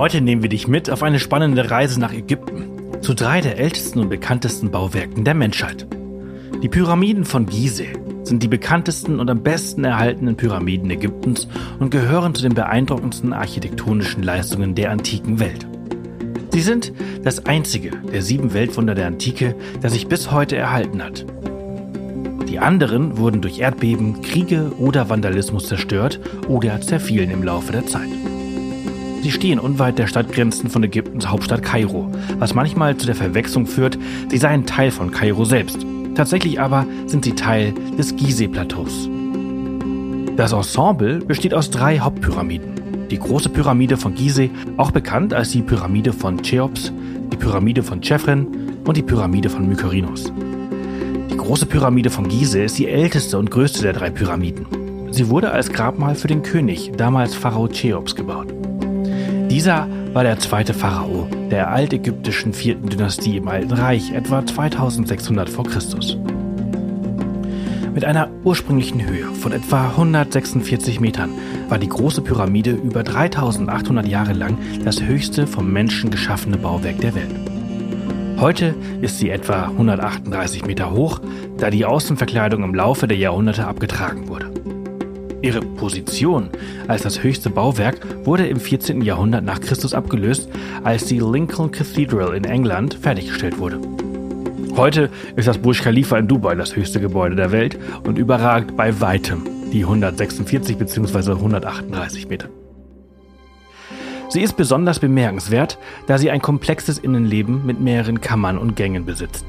Heute nehmen wir dich mit auf eine spannende Reise nach Ägypten, zu drei der ältesten und bekanntesten Bauwerken der Menschheit. Die Pyramiden von Gizeh sind die bekanntesten und am besten erhaltenen Pyramiden Ägyptens und gehören zu den beeindruckendsten architektonischen Leistungen der antiken Welt. Sie sind das einzige der sieben Weltwunder der Antike, das sich bis heute erhalten hat. Die anderen wurden durch Erdbeben, Kriege oder Vandalismus zerstört oder zerfielen im Laufe der Zeit. Sie stehen unweit der Stadtgrenzen von Ägyptens Hauptstadt Kairo, was manchmal zu der Verwechslung führt, sie seien Teil von Kairo selbst. Tatsächlich aber sind sie Teil des Gizeh-Plateaus. Das Ensemble besteht aus drei Hauptpyramiden. Die große Pyramide von Gizeh, auch bekannt als die Pyramide von Cheops, die Pyramide von Chephren und die Pyramide von Mykerinos. Die große Pyramide von Gizeh ist die älteste und größte der drei Pyramiden. Sie wurde als Grabmal für den König, damals Pharao Cheops, gebaut. Dieser war der zweite Pharao der altägyptischen vierten Dynastie im Alten Reich, etwa 2600 v. Chr. Mit einer ursprünglichen Höhe von etwa 146 Metern war die große Pyramide über 3800 Jahre lang das höchste vom Menschen geschaffene Bauwerk der Welt. Heute ist sie etwa 138 Meter hoch, da die Außenverkleidung im Laufe der Jahrhunderte abgetragen wurde. Ihre Position als das höchste Bauwerk wurde im 14. Jahrhundert nach Christus abgelöst, als die Lincoln Cathedral in England fertiggestellt wurde. Heute ist das Burj Khalifa in Dubai das höchste Gebäude der Welt und überragt bei weitem die 146 bzw. 138 Meter. Sie ist besonders bemerkenswert, da sie ein komplexes Innenleben mit mehreren Kammern und Gängen besitzt.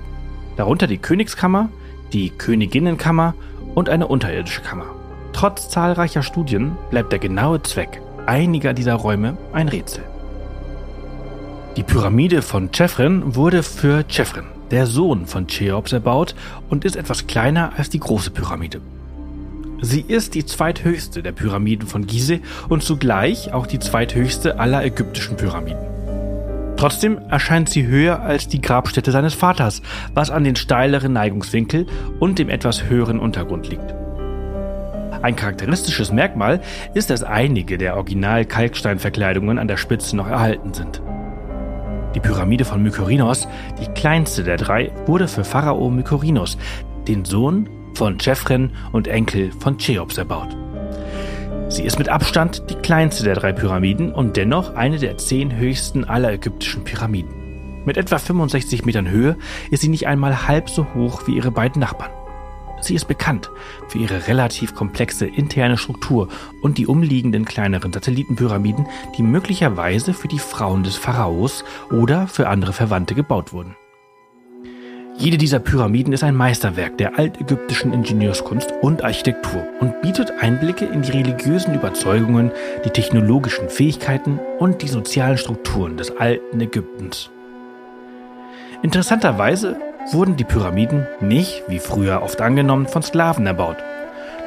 Darunter die Königskammer, die Königinnenkammer und eine unterirdische Kammer. Trotz zahlreicher Studien bleibt der genaue Zweck einiger dieser Räume ein Rätsel. Die Pyramide von Chephren wurde für Chephren, der Sohn von Cheops, erbaut und ist etwas kleiner als die große Pyramide. Sie ist die zweithöchste der Pyramiden von Gizeh und zugleich auch die zweithöchste aller ägyptischen Pyramiden. Trotzdem erscheint sie höher als die Grabstätte seines Vaters, was an den steileren Neigungswinkel und dem etwas höheren Untergrund liegt. Ein charakteristisches Merkmal ist, dass einige der Original-Kalksteinverkleidungen an der Spitze noch erhalten sind. Die Pyramide von Mykerinos, die kleinste der drei, wurde für Pharao Mykerinos, den Sohn von Chephren und Enkel von Cheops, erbaut. Sie ist mit Abstand die kleinste der drei Pyramiden und dennoch eine der zehn höchsten aller ägyptischen Pyramiden. Mit etwa 65 Metern Höhe ist sie nicht einmal halb so hoch wie ihre beiden Nachbarn. Sie ist bekannt für ihre relativ komplexe interne Struktur und die umliegenden kleineren Satellitenpyramiden, die möglicherweise für die Frauen des Pharaos oder für andere Verwandte gebaut wurden. Jede dieser Pyramiden ist ein Meisterwerk der altägyptischen Ingenieurskunst und Architektur und bietet Einblicke in die religiösen Überzeugungen, die technologischen Fähigkeiten und die sozialen Strukturen des alten Ägyptens. Interessanterweise wurden die Pyramiden nicht, wie früher oft angenommen, von Sklaven erbaut.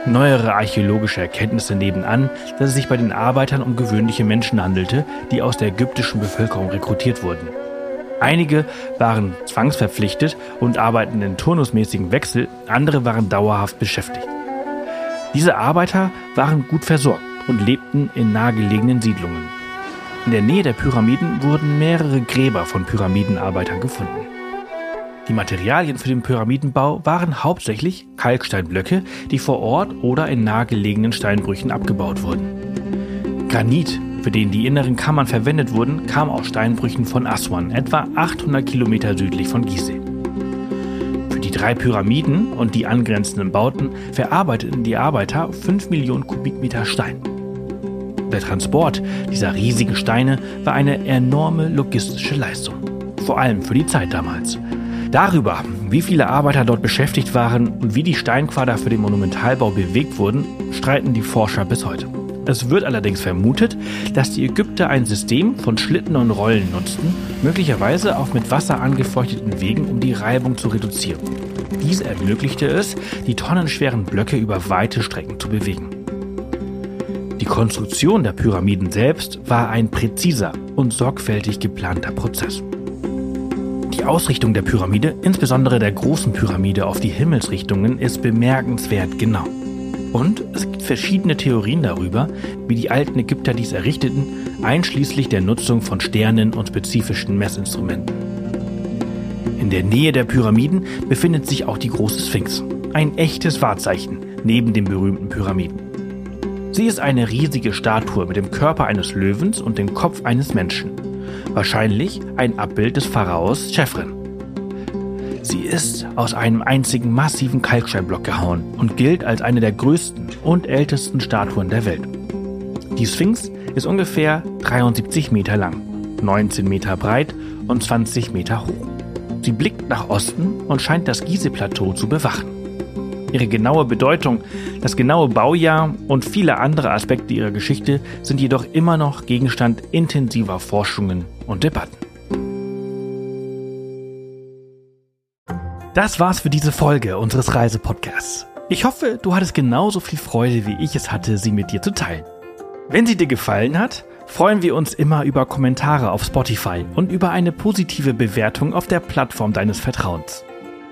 Neuere archäologische Erkenntnisse nehmen an, dass es sich bei den Arbeitern um gewöhnliche Menschen handelte, die aus der ägyptischen Bevölkerung rekrutiert wurden. Einige waren zwangsverpflichtet und arbeiteten in turnusmäßigem Wechsel, andere waren dauerhaft beschäftigt. Diese Arbeiter waren gut versorgt und lebten in nahegelegenen Siedlungen. In der Nähe der Pyramiden wurden mehrere Gräber von Pyramidenarbeitern gefunden. Die Materialien für den Pyramidenbau waren hauptsächlich Kalksteinblöcke, die vor Ort oder in nahegelegenen Steinbrüchen abgebaut wurden. Granit, für den die inneren Kammern verwendet wurden, kam aus Steinbrüchen von Aswan, etwa 800 Kilometer südlich von Gizeh. Für die drei Pyramiden und die angrenzenden Bauten verarbeiteten die Arbeiter 5 Millionen Kubikmeter Stein. Der Transport dieser riesigen Steine war eine enorme logistische Leistung, vor allem für die Zeit damals. Darüber, wie viele Arbeiter dort beschäftigt waren und wie die Steinquader für den Monumentalbau bewegt wurden, streiten die Forscher bis heute. Es wird allerdings vermutet, dass die Ägypter ein System von Schlitten und Rollen nutzten, möglicherweise auch mit Wasser angefeuchteten Wegen, um die Reibung zu reduzieren. Dies ermöglichte es, die tonnenschweren Blöcke über weite Strecken zu bewegen. Die Konstruktion der Pyramiden selbst war ein präziser und sorgfältig geplanter Prozess. Die Ausrichtung der Pyramide, insbesondere der großen Pyramide auf die Himmelsrichtungen, ist bemerkenswert genau. Und es gibt verschiedene Theorien darüber, wie die alten Ägypter dies errichteten, einschließlich der Nutzung von Sternen und spezifischen Messinstrumenten. In der Nähe der Pyramiden befindet sich auch die große Sphinx, ein echtes Wahrzeichen neben den berühmten Pyramiden. Sie ist eine riesige Statue mit dem Körper eines Löwens und dem Kopf eines Menschen wahrscheinlich ein Abbild des Pharaos Chefren. Sie ist aus einem einzigen massiven Kalksteinblock gehauen und gilt als eine der größten und ältesten Statuen der Welt. Die Sphinx ist ungefähr 73 Meter lang, 19 Meter breit und 20 Meter hoch. Sie blickt nach Osten und scheint das Gizeh-Plateau zu bewachen. Ihre genaue Bedeutung, das genaue Baujahr und viele andere Aspekte ihrer Geschichte sind jedoch immer noch Gegenstand intensiver Forschungen und Debatten. Das war's für diese Folge unseres Reisepodcasts. Ich hoffe, du hattest genauso viel Freude, wie ich es hatte, sie mit dir zu teilen. Wenn sie dir gefallen hat, freuen wir uns immer über Kommentare auf Spotify und über eine positive Bewertung auf der Plattform deines Vertrauens.